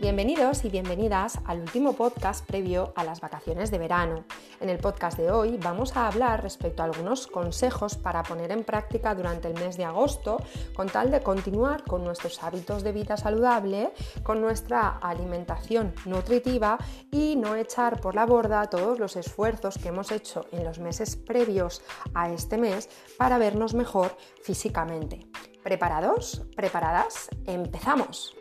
Bienvenidos y bienvenidas al último podcast previo a las vacaciones de verano. En el podcast de hoy vamos a hablar respecto a algunos consejos para poner en práctica durante el mes de agosto con tal de continuar con nuestros hábitos de vida saludable, con nuestra alimentación nutritiva y no echar por la borda todos los esfuerzos que hemos hecho en los meses previos a este mes para vernos mejor físicamente. ¿Preparados? ¿Preparadas? ¡Empezamos!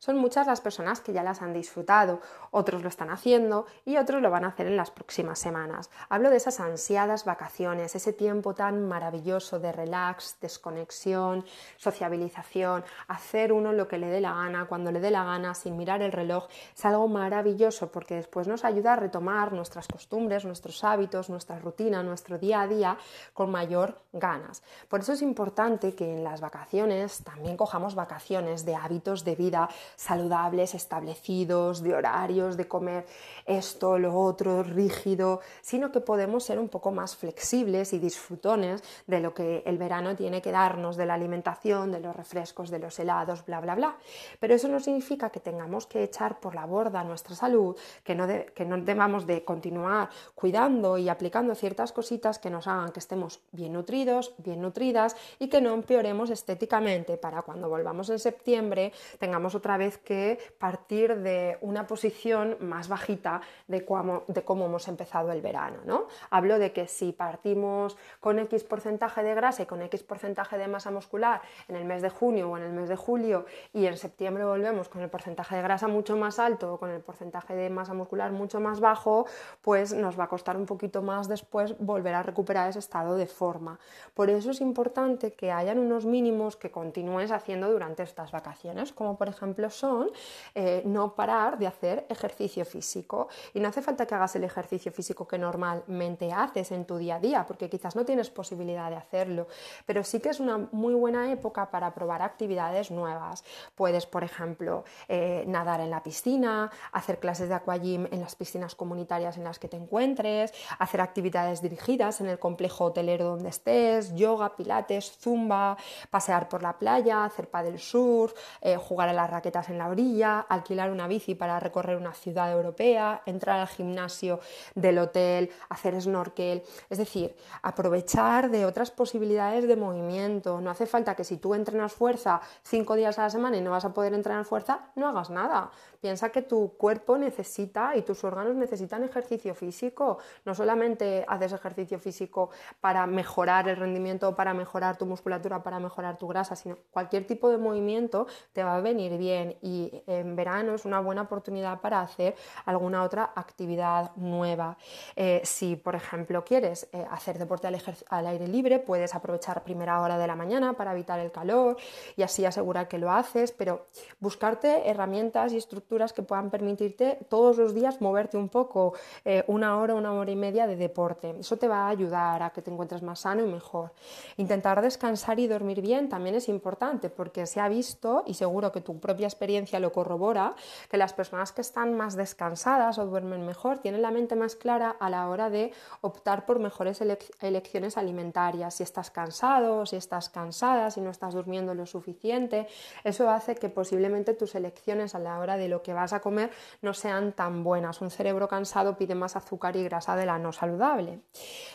Son muchas las personas que ya las han disfrutado, otros lo están haciendo y otros lo van a hacer en las próximas semanas. Hablo de esas ansiadas vacaciones, ese tiempo tan maravilloso de relax, desconexión, sociabilización, hacer uno lo que le dé la gana, cuando le dé la gana, sin mirar el reloj. Es algo maravilloso porque después nos ayuda a retomar nuestras costumbres, nuestros hábitos, nuestra rutina, nuestro día a día con mayor ganas. Por eso es importante que en las vacaciones también cojamos vacaciones de hábitos de vida saludables, establecidos, de horarios, de comer esto, lo otro, rígido, sino que podemos ser un poco más flexibles y disfrutones de lo que el verano tiene que darnos, de la alimentación, de los refrescos, de los helados, bla, bla, bla. Pero eso no significa que tengamos que echar por la borda nuestra salud, que no, que no debamos de continuar cuidando y aplicando ciertas cositas que nos hagan que estemos bien nutridos, bien nutridas y que no empeoremos estéticamente para cuando volvamos en septiembre tengamos otra vez que partir de una posición más bajita de cómo, de cómo hemos empezado el verano. ¿no? Hablo de que si partimos con X porcentaje de grasa y con X porcentaje de masa muscular en el mes de junio o en el mes de julio y en septiembre volvemos con el porcentaje de grasa mucho más alto o con el porcentaje de masa muscular mucho más bajo, pues nos va a costar un poquito más después volver a recuperar ese estado de forma. Por eso es importante que hayan unos mínimos que continúes haciendo durante estas vacaciones, como por ejemplo son eh, no parar de hacer ejercicio físico. Y no hace falta que hagas el ejercicio físico que normalmente haces en tu día a día, porque quizás no tienes posibilidad de hacerlo, pero sí que es una muy buena época para probar actividades nuevas. Puedes, por ejemplo, eh, nadar en la piscina, hacer clases de aquagym en las piscinas comunitarias en las que te encuentres, hacer actividades dirigidas en el complejo hotelero donde estés, yoga, pilates, zumba, pasear por la playa, hacer paddle surf, eh, jugar a las en la orilla, alquilar una bici para recorrer una ciudad europea, entrar al gimnasio del hotel, hacer snorkel, es decir, aprovechar de otras posibilidades de movimiento. No hace falta que si tú entrenas fuerza cinco días a la semana y no vas a poder entrenar fuerza, no hagas nada. Piensa que tu cuerpo necesita y tus órganos necesitan ejercicio físico. No solamente haces ejercicio físico para mejorar el rendimiento, para mejorar tu musculatura, para mejorar tu grasa, sino cualquier tipo de movimiento te va a venir bien y en verano es una buena oportunidad para hacer alguna otra actividad nueva. Eh, si, por ejemplo, quieres eh, hacer deporte al, aire libre, puedes aprovechar primera hora de la mañana para evitar el calor y así asegurar que lo haces, pero buscarte herramientas y estructuras que puedan permitirte todos los días moverte un poco, eh, una hora, una hora y media de deporte. Eso te va a ayudar a que te encuentres más sano y mejor. Intentar descansar y dormir bien también es importante porque se ha visto, y seguro que tu propia experiencia lo corrobora, que las personas que están más descansadas o duermen mejor tienen la mente más clara a la hora de optar por mejores elecciones alimentarias. Si estás cansado, si estás cansada, si no estás durmiendo lo suficiente, eso hace que posiblemente tus elecciones a la hora de lo que vas a comer no sean tan buenas. Un cerebro cansado pide más azúcar y grasa de la no saludable.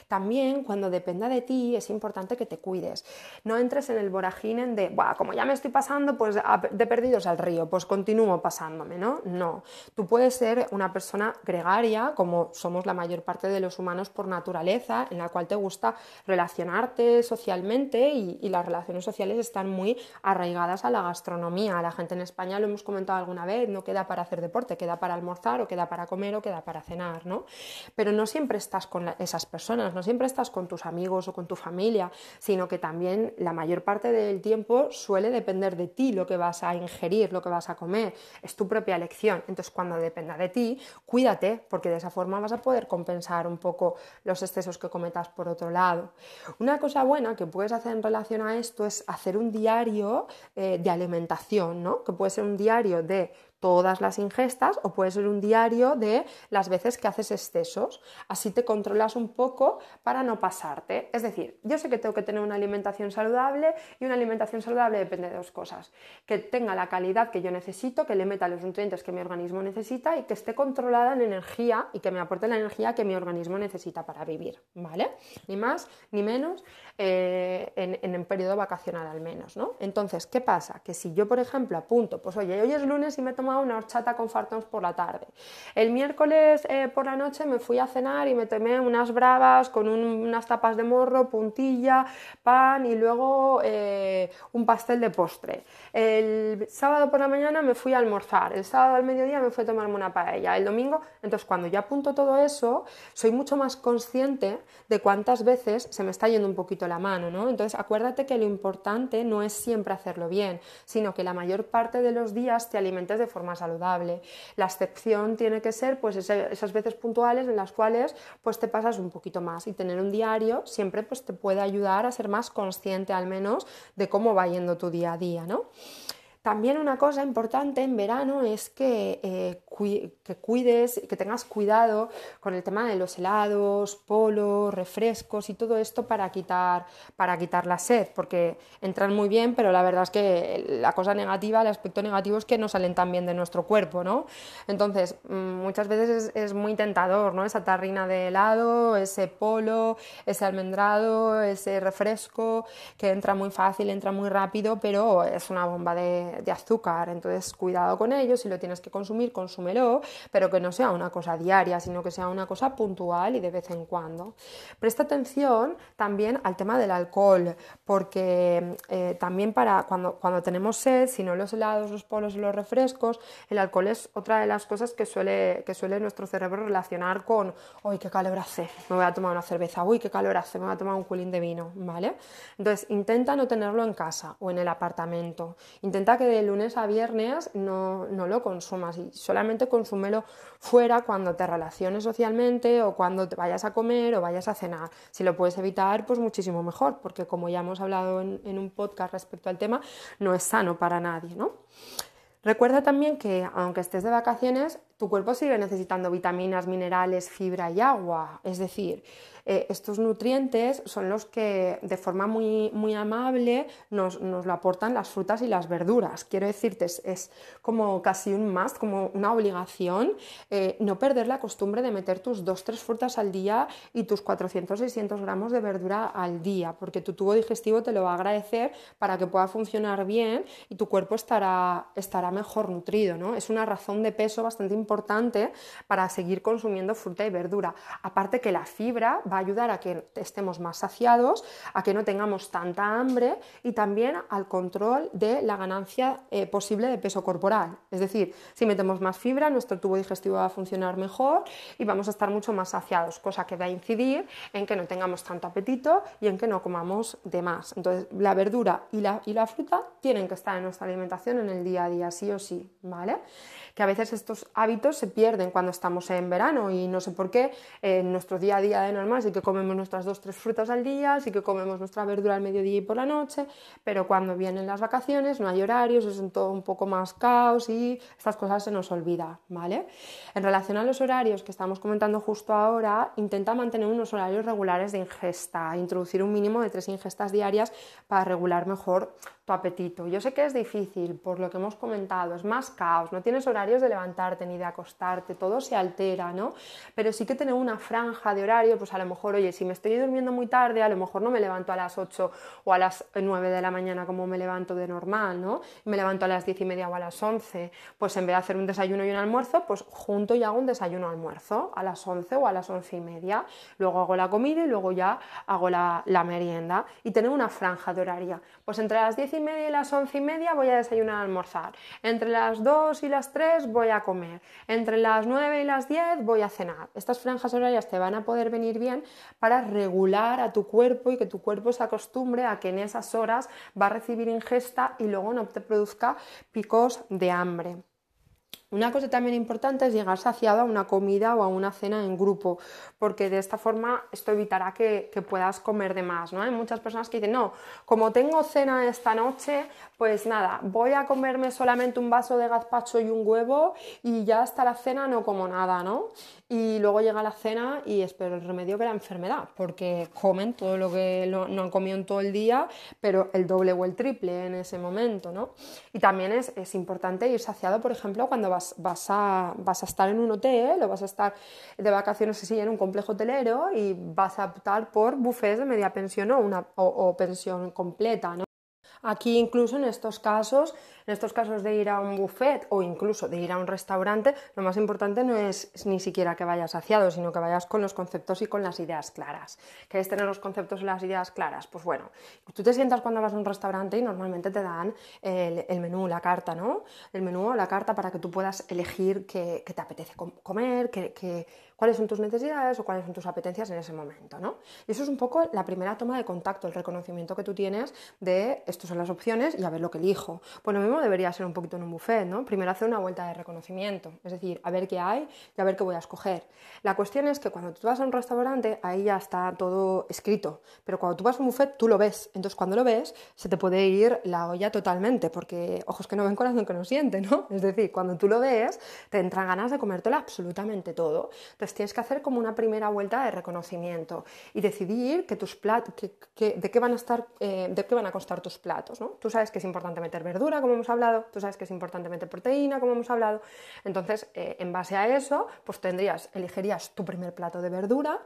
También cuando dependa de ti es importante que te cuides. No entres en el vorágine de, como ya me estoy pasando, pues de perdidos al río, pues continúo pasándome, ¿no? No. Tú puedes ser una persona gregaria, como somos la mayor parte de los humanos por naturaleza, en la cual te gusta relacionarte socialmente y, las relaciones sociales están muy arraigadas a la gastronomía. La gente en España, lo hemos comentado alguna vez, no queda para hacer deporte, queda para almorzar o queda para comer o queda para cenar, ¿no? Pero no siempre estás con esas personas, no siempre estás con tus amigos o con tu familia, sino que también la mayor parte del tiempo suele depender de ti lo que vas a ingerir, lo que vas a comer, es tu propia elección. Entonces, cuando dependa de ti, cuídate, porque de esa forma vas a poder compensar un poco los excesos que cometas por otro lado. Una cosa buena que puedes hacer en relación a esto es hacer un diario eh, de alimentación, ¿no? Que puede ser un diario de todas las ingestas o puede ser un diario de las veces que haces excesos. Así te controlas un poco para no pasarte. Es decir, yo sé que tengo que tener una alimentación saludable y una alimentación saludable depende de dos cosas. Que tenga la calidad que yo necesito, que le meta los nutrientes que mi organismo necesita y que esté controlada en energía y que me aporte la energía que mi organismo necesita para vivir. ¿Vale? Ni más ni menos eh, en, en, un periodo vacacional al menos. ¿no? Entonces, ¿qué pasa? Que si yo, por ejemplo, apunto, pues oye, hoy es lunes y me he tomado una horchata con fartons por la tarde. El miércoles eh, por la noche me fui a cenar y me tomé unas bravas con unas tapas de morro, puntilla, pan y luego eh, un pastel de postre. El sábado por la mañana me fui a almorzar. El sábado al mediodía me fui a tomarme una paella. El domingo, entonces cuando yo apunto todo eso, soy mucho más consciente de cuántas veces se me está yendo un poquito la mano, ¿no? Entonces acuérdate que lo importante no es siempre hacerlo bien, sino que la mayor parte de los días te alimentes de forma saludable. La excepción tiene que ser pues esas veces puntuales en las cuales pues te pasas un poquito más y tener un diario siempre pues te puede ayudar a ser más consciente al menos de cómo va yendo tu día a día, ¿no? También una cosa importante en verano es que, eh, que cuides, que tengas cuidado con el tema de los helados, polos, refrescos y todo esto para quitar, para quitar la sed, porque entran muy bien, pero la verdad es que la cosa negativa, el aspecto negativo es que no salen tan bien de nuestro cuerpo, ¿no? Entonces, mm, muchas veces es, es muy tentador, ¿no? Esa tarrina de helado, ese polo, ese almendrado, ese refresco, que entra muy fácil, entra muy rápido, pero es una bomba de de, azúcar, entonces cuidado con ello, si lo tienes que consumir, pero que no sea una cosa diaria, sino que sea una cosa puntual y de vez en cuando. Presta atención también al tema del alcohol, porque eh, también para cuando, cuando tenemos sed, si no los helados, los polos y los refrescos, el alcohol es otra de las cosas que suele, que suele nuestro cerebro relacionar con, uy, qué calor hace, me voy a tomar una cerveza, uy, qué calor hace, me voy a tomar un culín de vino, ¿vale? Entonces, intenta no tenerlo en casa o en el apartamento, intenta que de lunes a viernes no, no lo consumas y solamente consúmelo fuera cuando te relaciones socialmente o cuando te vayas a comer o vayas a cenar. Si lo puedes evitar, pues muchísimo mejor, porque como ya hemos hablado en, en un podcast respecto al tema, no es sano para nadie, ¿no? Recuerda también que aunque estés de vacaciones, tu cuerpo sigue necesitando vitaminas, minerales, fibra y agua. Es decir, eh, estos nutrientes son los que de forma muy, muy amable nos, lo aportan las frutas y las verduras. Quiero decirte, es, como casi un must, como una obligación, eh, no perder la costumbre de meter tus dos, tres frutas al día y tus 400, 600 gramos de verdura al día, porque tu tubo digestivo te lo va a agradecer para que pueda funcionar bien y tu cuerpo estará, estará mejor nutrido. ¿no? Es una razón de peso bastante importante para seguir consumiendo fruta y verdura. Aparte que la fibra va a ayudar a que estemos más saciados, a que no tengamos tanta hambre y también al control de la ganancia eh, posible de peso corporal. Es decir, si metemos más fibra, nuestro tubo digestivo va a funcionar mejor y vamos a estar mucho más saciados, cosa que va a incidir en que no tengamos tanto apetito y en que no comamos de más. Entonces, la verdura y la, y la fruta tienen que estar en nuestra alimentación en el día a día, sí o sí, ¿vale? Que a veces estos hábitos se pierden cuando estamos en verano y no sé por qué en nuestro día a día de normal sí que comemos nuestras dos tres frutas al día, sí que comemos nuestra verdura al mediodía y por la noche, pero cuando vienen las vacaciones no hay horarios, es todo un poco más caos y estas cosas se nos olvida, ¿vale? En relación a los horarios que estamos comentando justo ahora, intenta mantener unos horarios regulares de ingesta, introducir un mínimo de tres ingestas diarias para regular mejor tu apetito. Yo sé que es difícil, por lo que hemos comentado, es más caos, no tienes de levantarte ni de acostarte, todo se altera, ¿no? Pero sí que tener una franja de horario, pues a lo mejor, oye, si me estoy durmiendo muy tarde, a lo mejor no me levanto a las 8 o a las 9 de la mañana como me levanto de normal, ¿no? Me levanto a las 10 y media o a las 11, pues en vez de hacer un desayuno y un almuerzo, pues junto y hago un desayuno almuerzo a las 11 o a las 11 y media, luego hago la comida y luego ya hago la, merienda y tener una franja de horario. Pues entre las 10 y media y las once y media voy a desayunar a almorzar. Entre las 2 y las 3 voy a comer. Entre las 9 y las 10 voy a cenar. Estas franjas horarias te van a poder venir bien para regular a tu cuerpo y que tu cuerpo se acostumbre a que en esas horas va a recibir ingesta y luego no te produzca picos de hambre. Una cosa también importante es llegar saciado a una comida o a una cena en grupo, porque de esta forma esto evitará que, puedas comer de más. ¿no? Hay muchas personas que dicen, no, como tengo cena esta noche, pues nada, voy a comerme solamente un vaso de gazpacho y un huevo y ya hasta la cena no como nada, ¿no? Y luego llega la cena y espero el remedio que la enfermedad, porque comen todo lo que no han comido en todo el día, pero el doble o el triple en ese momento, ¿no? Y también es, es importante ir saciado, por ejemplo, cuando vas, vas, a, vas a estar en un hotel o vas a estar de vacaciones así en un complejo hotelero y vas a optar por buffets de media pensión o, una, o pensión completa, ¿no? Aquí incluso en estos casos, en estos casos de ir a un buffet o incluso de ir a un restaurante, lo más importante no es ni siquiera que vayas saciado, sino que vayas con los conceptos y con las ideas claras. ¿Qué es tener los conceptos y las ideas claras? Pues bueno, tú te sientas cuando vas a un restaurante y normalmente te dan el, menú, la carta, ¿no? El menú o la carta para que tú puedas elegir qué, te apetece comer, qué, cuáles son tus necesidades o cuáles son tus apetencias en ese momento, ¿no? Y eso es un poco la primera toma de contacto, el reconocimiento que tú tienes de estas son las opciones y a ver lo que elijo. Pues lo mismo debería ser un poquito en un buffet, ¿no? Primero hacer una vuelta de reconocimiento, es decir, a ver qué hay y a ver qué voy a escoger. La cuestión es que cuando tú vas a un restaurante, ahí ya está todo escrito, pero cuando tú vas a un buffet, tú lo ves. Entonces, cuando lo ves, se te puede ir la olla totalmente, porque ojos que no ven, corazón que no siente, ¿no? Es decir, cuando tú lo ves, te entran ganas de comértelo absolutamente todo tienes que hacer como una primera vuelta de reconocimiento y decidir que tus platos, de, qué van a estar, eh, de qué van a costar tus platos. ¿no? Tú sabes que es importante meter verdura, como hemos hablado, tú sabes que es importante meter proteína, como hemos hablado. Entonces, eh, en base a eso, pues tendrías, elegirías tu primer plato de verdura,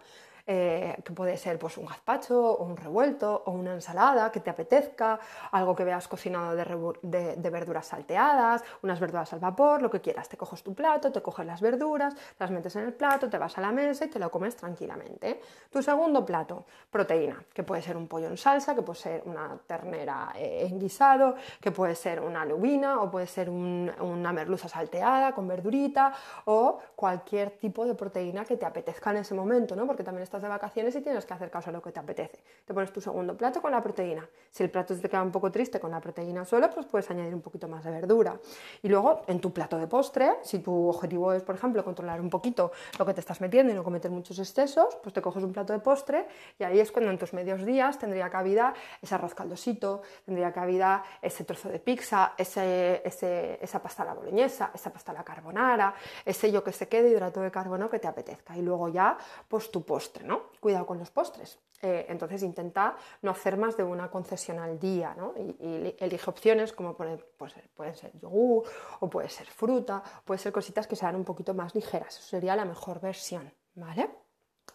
eh, que puede ser pues, un gazpacho o un revuelto o una ensalada que te apetezca, algo que veas cocinado de, verduras salteadas, unas verduras al vapor, lo que quieras. Te coges tu plato, te coges las verduras, las metes en el plato, te vas a la mesa y te lo comes tranquilamente. Tu segundo plato, proteína, que puede ser un pollo en salsa, que puede ser una ternera eh, en guisado, que puede ser una lubina o puede ser una merluza salteada con verdurita o cualquier tipo de proteína que te apetezca en ese momento, ¿no? porque también estás de vacaciones y tienes que hacer caso a lo que te apetece. Te pones tu segundo plato con la proteína. Si el plato te queda un poco triste con la proteína solo, pues puedes añadir un poquito más de verdura. Y luego en tu plato de postre, si tu objetivo es, por ejemplo, controlar un poquito lo que te estás metiendo y no cometer muchos excesos, pues te coges un plato de postre y ahí es cuando en tus medios días tendría cabida ese arroz caldosito, tendría cabida ese trozo de pizza, ese, esa pasta a la boloñesa, esa pasta a la carbonara, ese yo que se quede hidrato de carbono que te apetezca. Y luego ya, pues tu postre, Cuidado con los postres. Eh, entonces intenta no hacer más de una concesión al día, Y, elige opciones como puede, puede ser yogur o puede ser fruta, puede ser cositas que sean un poquito más ligeras. Eso sería la mejor versión, ¿vale?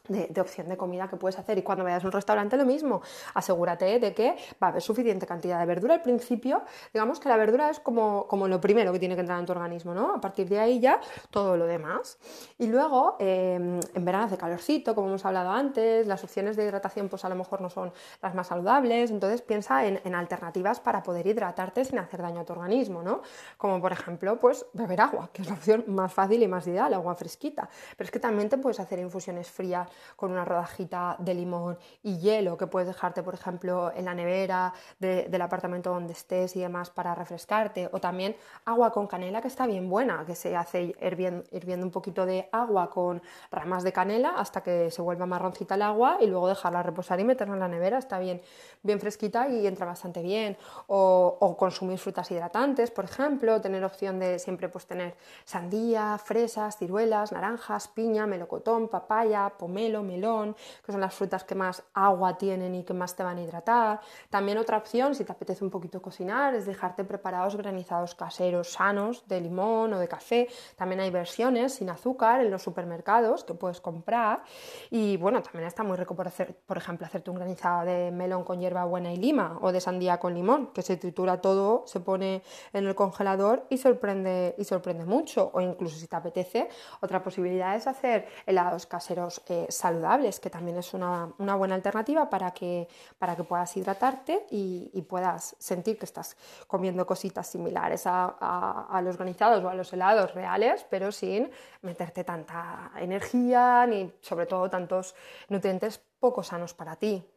De, opción de comida que puedes hacer. Y cuando vayas a un restaurante, lo mismo. Asegúrate de que va a haber suficiente cantidad de verdura. Al principio, digamos que la verdura es como, como lo primero que tiene que entrar en tu organismo, ¿no? A partir de ahí ya todo lo demás. Y luego, em, en verano hace calorcito, como hemos hablado antes, las opciones de hidratación, pues a lo mejor no son las más saludables. Entonces, piensa en, en alternativas para poder hidratarte sin hacer daño a tu organismo, ¿no? Como por ejemplo, pues beber agua, que es la opción más fácil y más ideal, agua fresquita. Pero es que también te puedes hacer infusiones frías con una rodajita de limón y hielo que puedes dejarte, por ejemplo, en la nevera del apartamento donde estés y demás para refrescarte. O también agua con canela que está bien buena, que se hace hirviendo, un poquito de agua con ramas de canela hasta que se vuelva marroncita el agua y luego dejarla reposar y meterla en la nevera. Está bien, bien fresquita y entra bastante bien. O, o consumir frutas hidratantes, por ejemplo, tener opción de siempre pues tener sandía, fresas, ciruelas, naranjas, piña, melocotón, papaya, pomelo melón, que son las frutas que más agua tienen y que más te van a hidratar. También otra opción, si te apetece un poquito cocinar, es dejarte preparados granizados caseros sanos de limón o de café. También hay versiones sin azúcar en los supermercados que puedes comprar. Y bueno, también está muy rico por, hacer, por ejemplo, hacerte un granizado de melón con hierba buena y lima o de sandía con limón, que se tritura todo, se pone en el congelador y sorprende, y sorprende mucho. O incluso si te apetece, otra posibilidad es hacer helados caseros eh, saludables, que también es una, buena alternativa para que, para que puedas hidratarte y, puedas sentir que estás comiendo cositas similares a, los granizados o a los helados reales, pero sin meterte tanta energía ni sobre todo tantos nutrientes poco sanos para ti.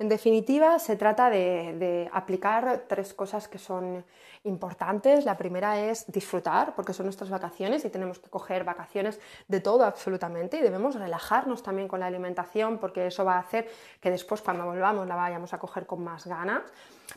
En definitiva, se trata de, aplicar tres cosas que son importantes. La primera es disfrutar, porque son nuestras vacaciones y tenemos que coger vacaciones de todo absolutamente y debemos relajarnos también con la alimentación, porque eso va a hacer que después cuando volvamos la vayamos a coger con más ganas.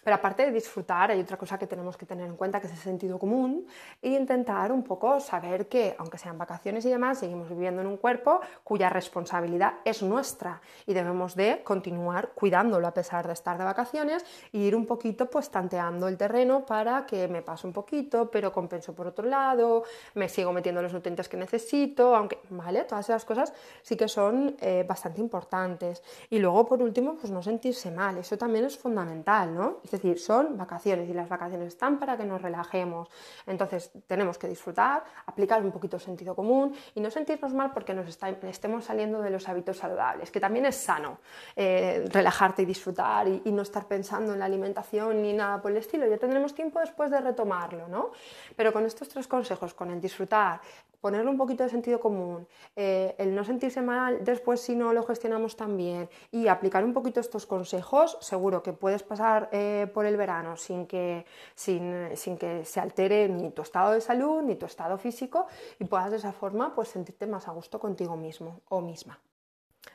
Pero aparte de disfrutar, hay otra cosa que tenemos que tener en cuenta, que es el sentido común, e intentar un poco saber que, aunque sean vacaciones y demás, seguimos viviendo en un cuerpo cuya responsabilidad es nuestra y debemos de continuar cuidándolo a pesar de estar de vacaciones e ir un poquito pues tanteando el terreno para que me pase un poquito, pero compenso por otro lado, me sigo metiendo los nutrientes que necesito, aunque, ¿vale? Todas esas cosas sí que son eh, bastante importantes. Y luego, por último, pues no sentirse mal, eso también es fundamental, ¿no? Es decir, son vacaciones y las vacaciones están para que nos relajemos. Entonces, tenemos que disfrutar, aplicar un poquito sentido común y no sentirnos mal porque nos estemos saliendo de los hábitos saludables, que también es sano eh, relajarte y disfrutar y, y, no estar pensando en la alimentación ni nada por el estilo. Ya tendremos tiempo después de retomarlo, ¿no? Pero con estos tres consejos, con el disfrutar, ponerle un poquito de sentido común, eh, el no sentirse mal después si no lo gestionamos tan bien y aplicar un poquito estos consejos, seguro que puedes pasar eh, por el verano sin que, sin, sin, que se altere ni tu estado de salud ni tu estado físico y puedas de esa forma pues sentirte más a gusto contigo mismo o misma.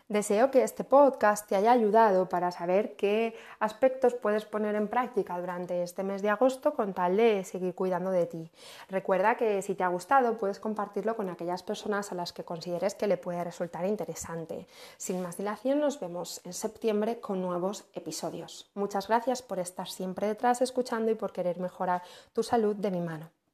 Deseo que este podcast te haya ayudado para saber qué aspectos puedes poner en práctica durante este mes de agosto con tal de seguir cuidando de ti. Recuerda que si te ha gustado puedes compartirlo con aquellas personas a las que consideres que le puede resultar interesante. Sin más dilación nos vemos en septiembre con nuevos episodios. Muchas gracias por estar siempre detrás escuchando y por querer mejorar tu salud de mi mano.